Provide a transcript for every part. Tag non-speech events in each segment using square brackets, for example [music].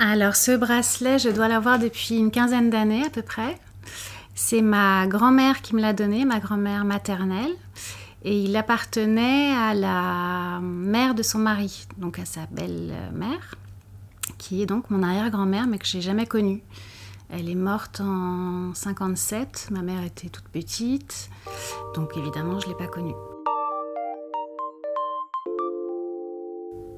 Alors ce bracelet, je dois l'avoir depuis une quinzaine d'années à peu près. C'est ma grand-mère qui me l'a donné, ma grand-mère maternelle. Et il appartenait à la mère de son mari, donc à sa belle-mère, qui est donc mon arrière-grand-mère, mais que j'ai jamais connue. Elle est morte en 57, ma mère était toute petite, donc évidemment je ne l'ai pas connue.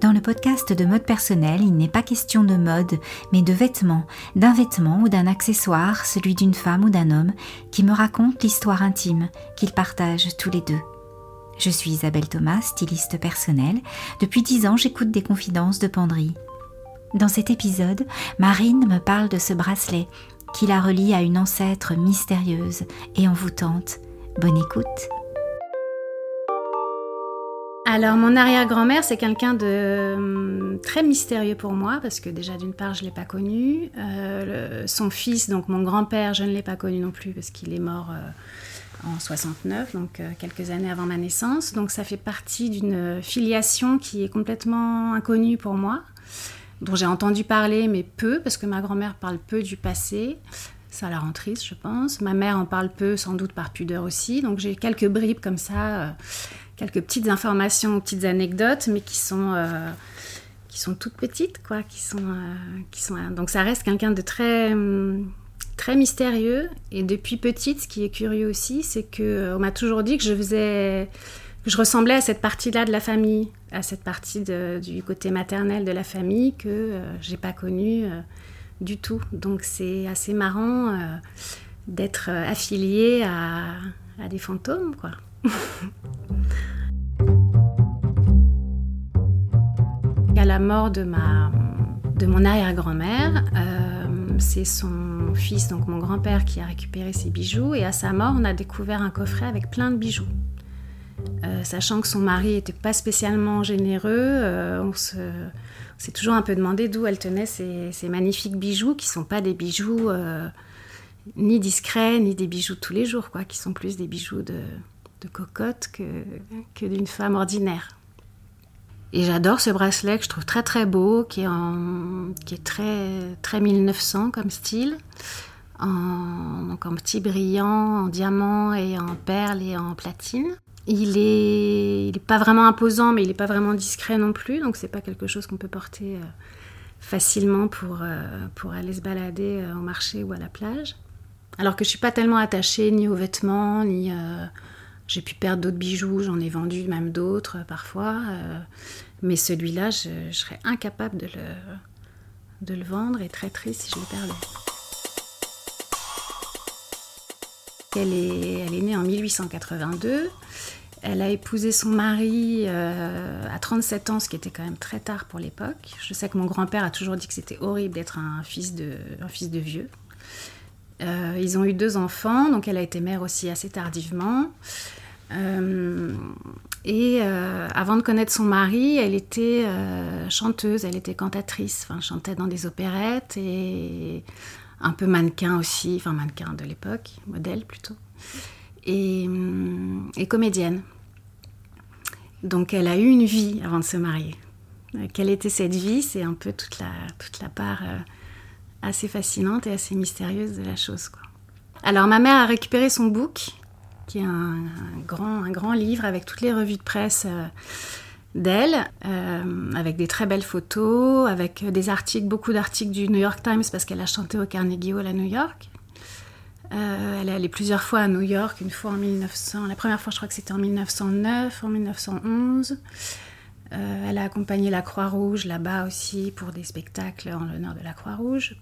Dans le podcast de mode personnel, il n'est pas question de mode, mais de vêtements, d'un vêtement ou d'un accessoire, celui d'une femme ou d'un homme, qui me raconte l'histoire intime qu'ils partagent tous les deux. Je suis Isabelle Thomas, styliste personnelle. Depuis dix ans, j'écoute des confidences de penderie. Dans cet épisode, Marine me parle de ce bracelet qui la relie à une ancêtre mystérieuse et envoûtante. Bonne écoute. Alors mon arrière-grand-mère, c'est quelqu'un de hum, très mystérieux pour moi parce que déjà d'une part je l'ai pas connu. Euh, son fils, donc mon grand-père, je ne l'ai pas connu non plus parce qu'il est mort. Euh, en 69, donc euh, quelques années avant ma naissance. Donc ça fait partie d'une filiation qui est complètement inconnue pour moi, dont j'ai entendu parler, mais peu, parce que ma grand-mère parle peu du passé. Ça la rend triste, je pense. Ma mère en parle peu, sans doute par pudeur aussi. Donc j'ai quelques bribes comme ça, euh, quelques petites informations, petites anecdotes, mais qui sont... Euh, qui sont toutes petites, quoi, qui sont, qui sont, donc ça reste quelqu'un de très, hum, très mystérieux. Et depuis petite, ce qui est curieux aussi, c'est que euh, on m'a toujours dit que je faisais, je ressemblais à cette partie-là de la famille, à cette partie du côté maternel de la famille que euh, j'ai pas connue euh, du tout. Donc c'est assez marrant d'être affiliée à, à, des fantômes, quoi. [laughs] la mort de ma de mon arrière-grand-mère, c'est son fils, donc mon grand-père, qui a récupéré ses bijoux. Et à sa mort, on a découvert un coffret avec plein de bijoux. Euh, sachant que son mari n'était pas spécialement généreux, euh, on s'est toujours un peu demandé d'où elle tenait ces, magnifiques bijoux, qui sont pas des bijoux euh, ni discrets, ni des bijoux de tous les jours, quoi, qui sont plus des bijoux de, cocotte que d'une femme ordinaire. Et j'adore ce bracelet que je trouve très très beau, qui est, qui est très, très 1900 comme style, en, donc en petit brillant, en diamant et en perles et en platine. Il est, il est pas vraiment imposant, mais il n'est pas vraiment discret non plus, donc c'est pas quelque chose qu'on peut porter euh, facilement pour, euh, pour aller se balader euh, au marché ou à la plage. Alors que je suis pas tellement attachée ni aux vêtements, ni j'ai pu perdre d'autres bijoux, j'en ai vendu même d'autres euh, parfois. Euh, mais celui-là, je, serais incapable de le, de le vendre et très triste si je le perdais. Elle est, elle est née en 1882. Elle a épousé son mari euh, à 37 ans, ce qui était quand même très tard pour l'époque. Je sais que mon grand-père a toujours dit que c'était horrible d'être un fils de, un fils de vieux. ils ont eu deux enfants, donc elle a été mère aussi assez tardivement. Euh, et euh, avant de connaître son mari, elle était euh, chanteuse, elle était cantatrice, enfin chantait dans des opérettes et un peu mannequin aussi, enfin mannequin de l'époque, modèle plutôt, et, comédienne. Donc elle a eu une vie avant de se marier. Quelle était cette vie? C'est un peu toute la, toute la part assez fascinante et assez mystérieuse de la chose. Alors ma mère a récupéré son book qui est un, grand, un grand livre avec toutes les revues de presse euh, d'elle, euh, avec des très belles photos, avec des articles, beaucoup d'articles du New York Times parce qu'elle a chanté au Carnegie Hall à New York. Euh, elle est allée plusieurs fois à New York, une fois en 1900, la première fois je crois que c'était en 1909, en 1911. elle a accompagné la Croix-Rouge là-bas aussi pour des spectacles en l'honneur de la Croix-Rouge.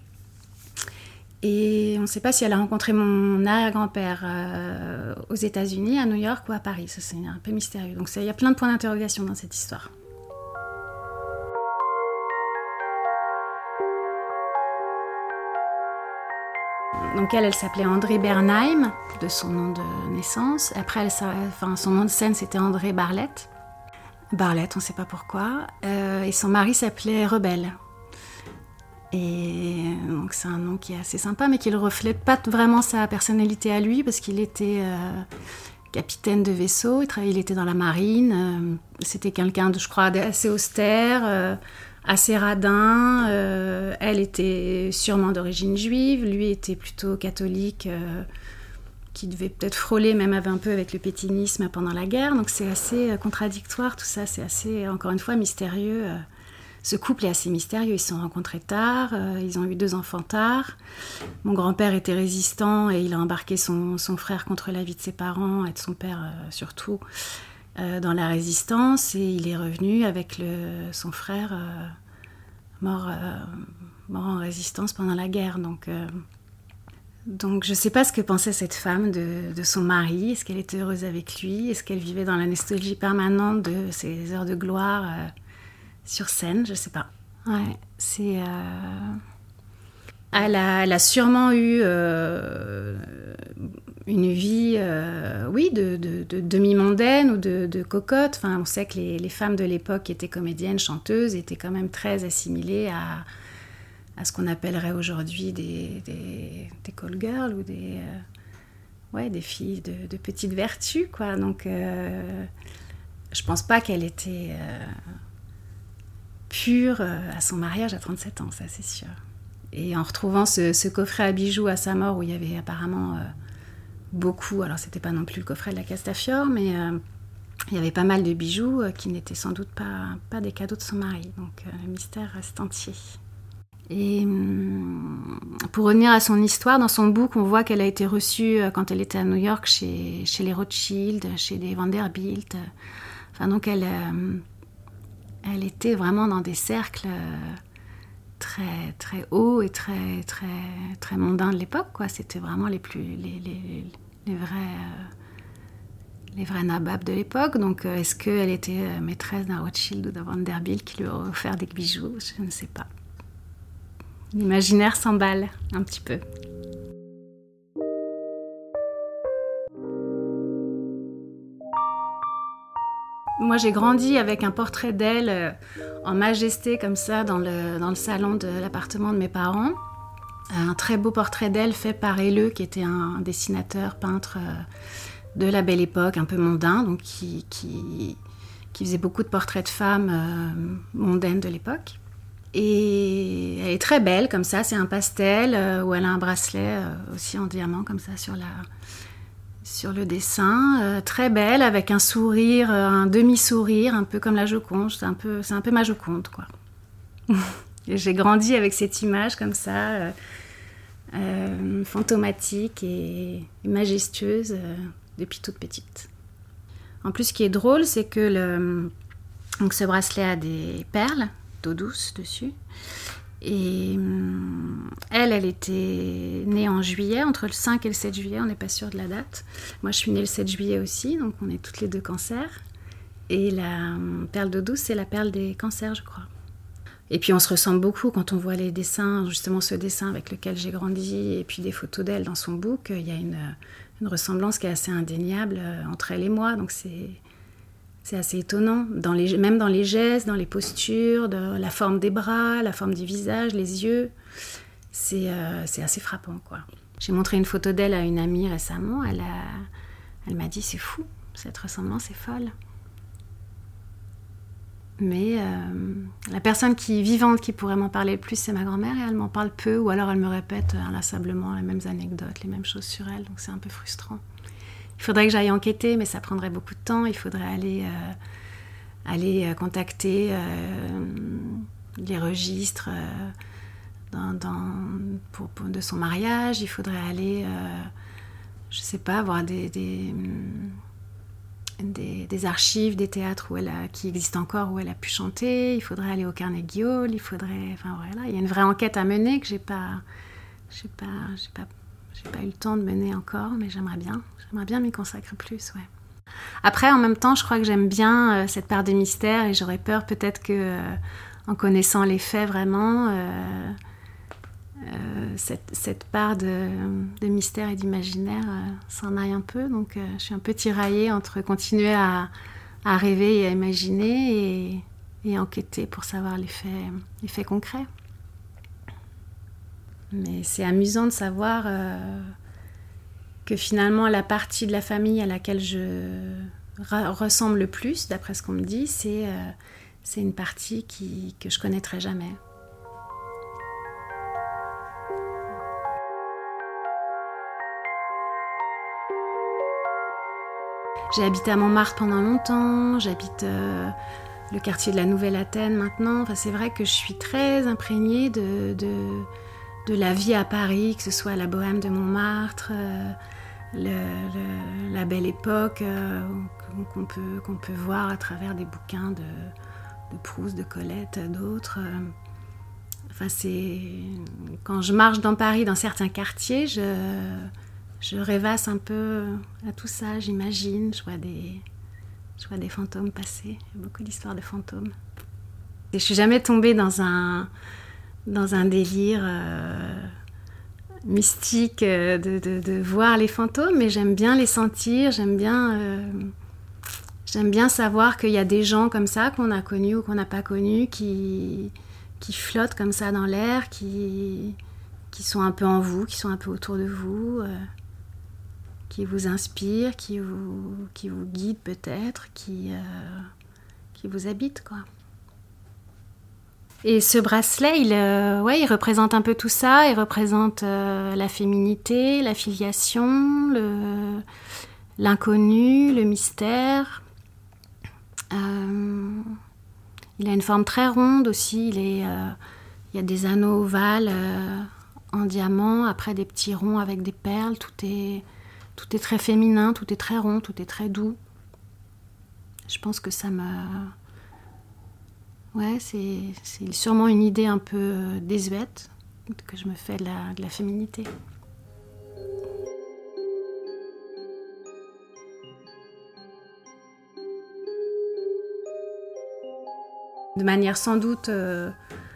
Et on ne sait pas si elle a rencontré mon arrière-grand-père euh, aux États-Unis, à New York ou à Paris. C'est un peu mystérieux. Donc, il y a plein de points d'interrogation dans cette histoire. Donc elle, elle s'appelait André Bernheim, de son nom de naissance. Après, son nom de scène, c'était André Barlette. Barlette, on ne sait pas pourquoi. Euh, et son mari s'appelait Rebelle. Et donc c'est un nom qui est assez sympa, mais qui ne reflète pas vraiment sa personnalité à lui, parce qu'il était euh, capitaine de vaisseau, il, était dans la marine, euh, c'était quelqu'un de, je crois, assez austère, euh, assez radin. elle était sûrement d'origine juive, lui était plutôt catholique qui devait peut-être frôler même un peu avec le pétinisme pendant la guerre. Donc c'est assez contradictoire tout ça, c'est assez, encore une fois, mystérieux. Euh. Ce couple est assez mystérieux, ils se sont rencontrés tard, euh, ils ont eu deux enfants tard. Mon grand-père était résistant et il a embarqué son, frère contre la vie de ses parents et de son père surtout dans la résistance et il est revenu avec son frère mort, en résistance pendant la guerre. Donc je ne sais pas ce que pensait cette femme de, son mari. Est-ce qu'elle était heureuse avec lui? Est-ce qu'elle vivait dans la nostalgie permanente de ses heures de gloire euh, sur scène Je ne sais pas. Ouais, c'est. Euh, elle, a, sûrement eu euh, une vie, oui, de, demi-mondaine ou de, cocotte. Enfin, on sait que les, les femmes de l'époque qui étaient comédiennes, chanteuses, étaient quand même très assimilées à à ce qu'on appellerait aujourd'hui des, des, call girls ou des, euh, ouais, des filles de, de petite vertu. Quoi. Donc, euh, je pense pas qu'elle était euh, pure à son mariage à 37 ans, ça c'est sûr. Et en retrouvant ce, coffret à bijoux à sa mort, où il y avait apparemment beaucoup, alors c'était pas non plus le coffret de la Castafiore, mais il y avait pas mal de bijoux qui n'étaient sans doute pas, des cadeaux de son mari. Donc le mystère reste entier. Et hum, pour revenir à son histoire, dans son book, on voit qu'elle a été reçue euh, quand elle était à New York chez, chez les Rothschild, chez les Vanderbilt. Enfin, donc elle, euh, elle était vraiment dans des cercles euh, très, très hauts et très, très, très mondains de l'époque. C'était vraiment les les vrais, nababs de l'époque. Donc, est-ce qu'elle était maîtresse d'un Rothschild ou d'un Vanderbilt qui lui a offert des bijoux? Je ne sais pas. L'imaginaire s'emballe un petit peu. Moi, j'ai grandi avec un portrait d'elle euh, en majesté comme ça dans le, dans le salon de l'appartement de mes parents. Un très beau portrait d'elle fait par Helleux, qui était un dessinateur, peintre euh, de la belle époque, un peu mondain, donc qui, qui, faisait beaucoup de portraits de femmes euh, mondaines de l'époque. Et elle est très belle comme ça, c'est un pastel où elle a un bracelet aussi en diamant comme ça sur, la, sur le dessin. Euh, très belle avec un sourire, un demi-sourire, un peu comme la Joconde. C'est un peu, c'est un peu ma Joconde quoi. [laughs] J'ai grandi avec cette image comme ça, fantomatique et, majestueuse depuis toute petite. En plus, ce qui est drôle, c'est que ce bracelet a des perles d'eau douce dessus. Et hum, elle, elle était née en juillet, entre le 5 et le 7 juillet, on n'est pas sûr de la date. Moi, je suis née le 7 juillet aussi, donc on est toutes les deux cancers. Et la hum, perle d'eau douce, c'est la perle des cancers, je crois. Et puis on se ressemble beaucoup quand on voit les dessins, justement ce dessin avec lequel j'ai grandi, et puis des photos d'elle dans son book. Il y a une, une ressemblance qui est assez indéniable euh, entre elle et moi, donc c'est c'est assez étonnant, même dans les gestes, dans les postures, de la forme des bras, la forme du visage, les yeux. C'est euh, assez frappant, quoi. J'ai montré une photo d'elle à une amie récemment. Elle, elle m'a dit c'est fou, cette ressemblance est folle. Mais euh, la personne qui vivante qui pourrait m'en parler le plus, c'est ma grand-mère et elle m'en parle peu ou alors elle me répète inlassablement les mêmes anecdotes, les mêmes choses sur elle. Donc c'est un peu frustrant. Il faudrait que j'aille enquêter, mais ça prendrait beaucoup de temps. Il faudrait aller, euh, aller euh, contacter euh, les registres de son mariage. Il faudrait aller, je sais pas, voir des, des, archives des théâtres où elle qui existent encore, où elle a pu chanter. Il faudrait aller au Carnegie Hall. Il faudrait, enfin voilà, il y a une vraie enquête à mener que j'ai pas, j'ai pas, j'ai pas j'ai pas eu le temps de mener encore, mais j'aimerais bien. J'aimerais bien m'y consacrer plus, ouais. Après, en même temps, je crois que j'aime bien euh, cette part de mystère et j'aurais peur peut-être que, euh, en connaissant les faits vraiment, euh, cette, cette, part de, de mystère et d'imaginaire s'en aille un peu. Donc, je suis un peu tiraillée entre continuer à, à rêver et à imaginer et, et enquêter pour savoir les faits, les faits concrets. Mais c'est amusant de savoir euh, que finalement la partie de la famille à laquelle je ressemble le plus, d'après ce qu'on me dit, c'est euh, c'est une partie qui, que je connaîtrai jamais. J'ai habité à Montmartre pendant longtemps, j'habite euh, le quartier de la Nouvelle Athènes maintenant. Enfin, c'est vrai que je suis très imprégnée de, de, la vie à Paris, que ce soit la bohème de Montmartre, euh, la belle époque euh, qu'on peut, peut voir à travers des bouquins de, de Proust, de Colette, d'autres. Enfin, c'est quand je marche dans Paris, dans certains quartiers, je je rêvasse un peu à tout ça, j'imagine, je vois des, je vois des fantômes passer, beaucoup d'histoires de fantômes. Et je suis jamais tombée dans un, dans un délire euh, mystique euh, de, de, voir les fantômes, mais j'aime bien les sentir, j'aime bien, euh, j'aime bien savoir qu'il y a des gens comme ça qu'on a connus ou qu'on n'a pas connus qui, qui flottent comme ça dans l'air, qui, qui sont un peu en vous, qui sont un peu autour de vous qui vous inspire, qui vous, qui vous guide peut-être, qui, qui vous habite quoi. Et ce bracelet, il, euh, ouais, il représente un peu tout ça. Il représente euh, la féminité, la filiation, l'inconnu, le, mystère. il a une forme très ronde aussi. Il, est, il y a des anneaux ovales en diamant, après des petits ronds avec des perles. Tout est, tout est très féminin, tout est très rond, tout est très doux. Je pense que ça me... Ouais, c'est sûrement une idée un peu désuète que je me fais de la, féminité. De manière sans doute euh,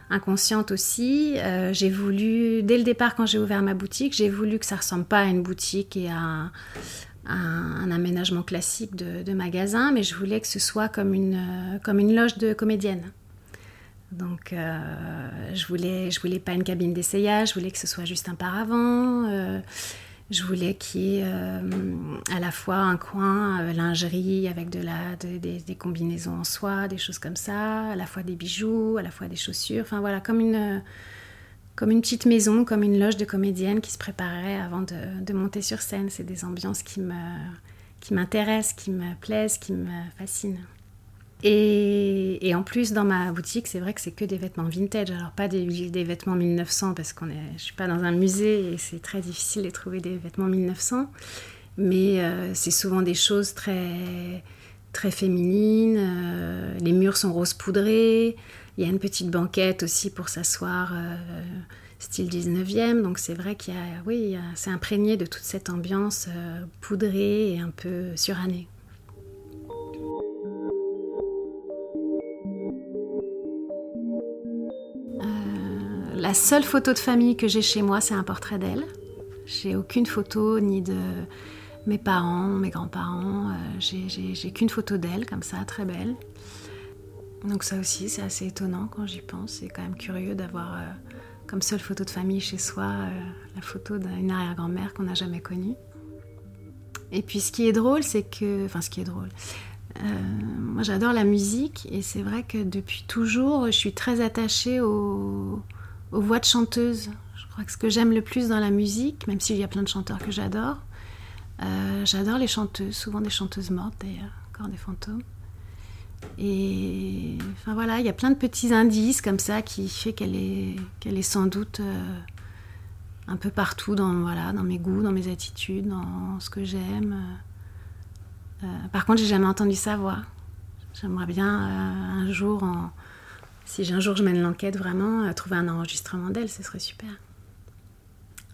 inconsciente aussi. Euh, j'ai voulu, dès le départ, quand j'ai ouvert ma boutique, j'ai voulu que ça ressemble pas à une boutique et à un, aménagement classique de, magasin, mais je voulais que ce soit euh, comme une loge de comédienne. Donc, euh, je voulais, voulais pas une cabine d'essayage, je voulais que ce soit juste un paravent. Je voulais qu'il y ait euh, à la fois un coin euh, lingerie avec des combinaisons en soie, des choses comme ça, à la fois des bijoux, à la fois des chaussures, enfin voilà, comme une, petite maison, comme une loge de comédienne qui se préparait avant de monter sur scène. C'est des ambiances qui m'intéressent, qui me plaisent, qui me fascinent. Et, en plus, dans ma boutique, c'est vrai que c'est que des vêtements vintage. Alors, pas des, vêtements 1900 parce que je ne suis pas dans un musée et c'est très difficile de trouver des vêtements 1900. Mais euh, c'est souvent des choses très, très féminines. Euh, les murs sont rose poudrés. Il y a une petite banquette aussi pour s'asseoir, euh, style 19e. Donc, c'est vrai qu'il y a, oui, c'est imprégné de toute cette ambiance poudrée et un peu surannée. La seule photo de famille que j'ai chez moi, c'est un portrait d'elle. J'ai aucune photo ni de mes parents, mes grands-parents. Euh, j'ai qu'une photo d'elle, comme ça, très belle. Donc ça aussi, c'est assez étonnant quand j'y pense. C'est quand même curieux d'avoir euh, comme seule photo de famille chez soi euh, la photo d'une arrière-grand-mère qu'on n'a jamais connue. Et puis ce qui est drôle, c'est que... Enfin, ce qui est drôle. moi, j'adore la musique et c'est vrai que depuis toujours, je suis très attachée au, aux voix de chanteuses. Je crois que ce que j'aime le plus dans la musique, même s'il y a plein de chanteurs que j'adore, euh, j'adore les chanteuses, souvent des chanteuses mortes d'ailleurs, encore des fantômes. Et enfin voilà, il y a plein de petits indices comme ça qui fait qu'elle est, qu'elle est sans doute euh, un peu partout dans, voilà, dans mes goûts, dans mes attitudes, dans ce que j'aime. Euh, par contre, j'ai jamais entendu sa voix. J'aimerais bien un jour en, si un jour je mène l'enquête, vraiment, euh, trouver un enregistrement d'elle, ce serait super.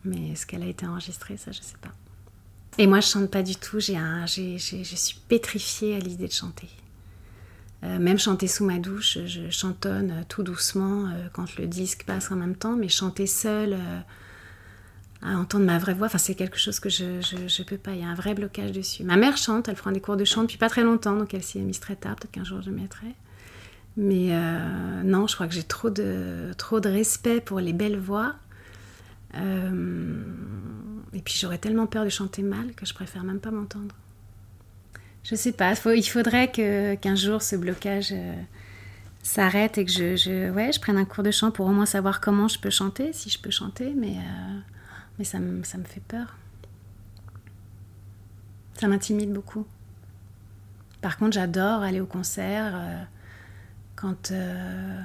Mais est-ce qu'elle a été enregistrée, ça, je sais pas. Et moi, je chante pas du tout. J'ai un, j'ai, je suis pétrifiée à l'idée de chanter. Euh, même chanter sous ma douche, je chantonne euh, tout doucement quand le disque passe en même temps, mais chanter seule, à entendre ma vraie voix, c'est quelque chose que je, ne peux pas. Il y a un vrai blocage dessus. Ma mère chante, elle prend des cours de chant depuis pas très longtemps, donc elle s'y est mise très tard. Peut-être qu'un jour je mettrai. Mais euh, non, je crois que j'ai trop de, trop de respect pour les belles voix. Euh, et puis j'aurais tellement peur de chanter mal que je préfère même pas m'entendre. Je sais pas, il faudrait qu'un jour ce blocage euh, s'arrête et que je, je, ouais, je prenne un cours de chant pour au moins savoir comment je peux chanter, si je peux chanter, mais, mais ça, me, ça me fait peur. Ça m'intimide beaucoup. Par contre, j'adore aller au concert quand. Euh,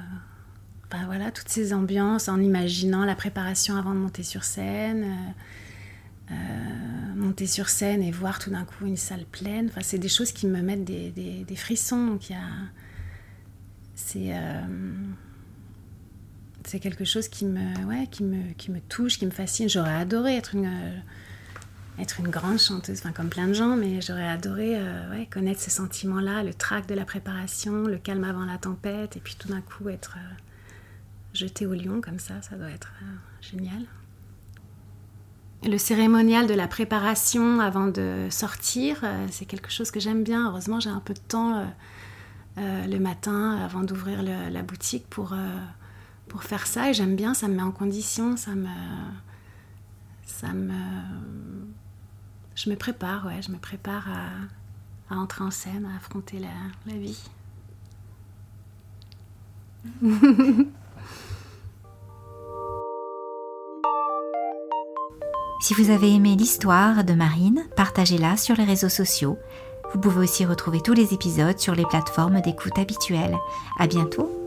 ben voilà, toutes ces ambiances en imaginant la préparation avant de monter sur scène. monter sur scène et voir tout d'un coup une salle pleine, enfin, c'est des choses qui me mettent des, des, des frissons. Donc il y a, c'est euh, c'est quelque chose qui me, ouais, qui, me, qui me touche, qui me fascine. J'aurais adoré être une, euh, être une grande chanteuse, enfin comme plein de gens, mais j'aurais adoré euh, connaître ces sentiments-là, le trac de la préparation, le calme avant la tempête, et puis tout d'un coup être jeté au lion comme ça, ça doit être génial. Le cérémonial de la préparation avant de sortir, c'est quelque chose que j'aime bien. Heureusement, j'ai un peu de temps euh, le matin avant d'ouvrir la boutique pour, euh, pour faire ça. Et j'aime bien, ça me met en condition, ça me. Ça me. Je me prépare, à, entrer en scène, à affronter la, la vie. [laughs] Si vous avez aimé l'histoire de Marine, partagez-la sur les réseaux sociaux vous pouvez aussi retrouver tous les épisodes sur les plateformes d'écoute habituelles. À bientôt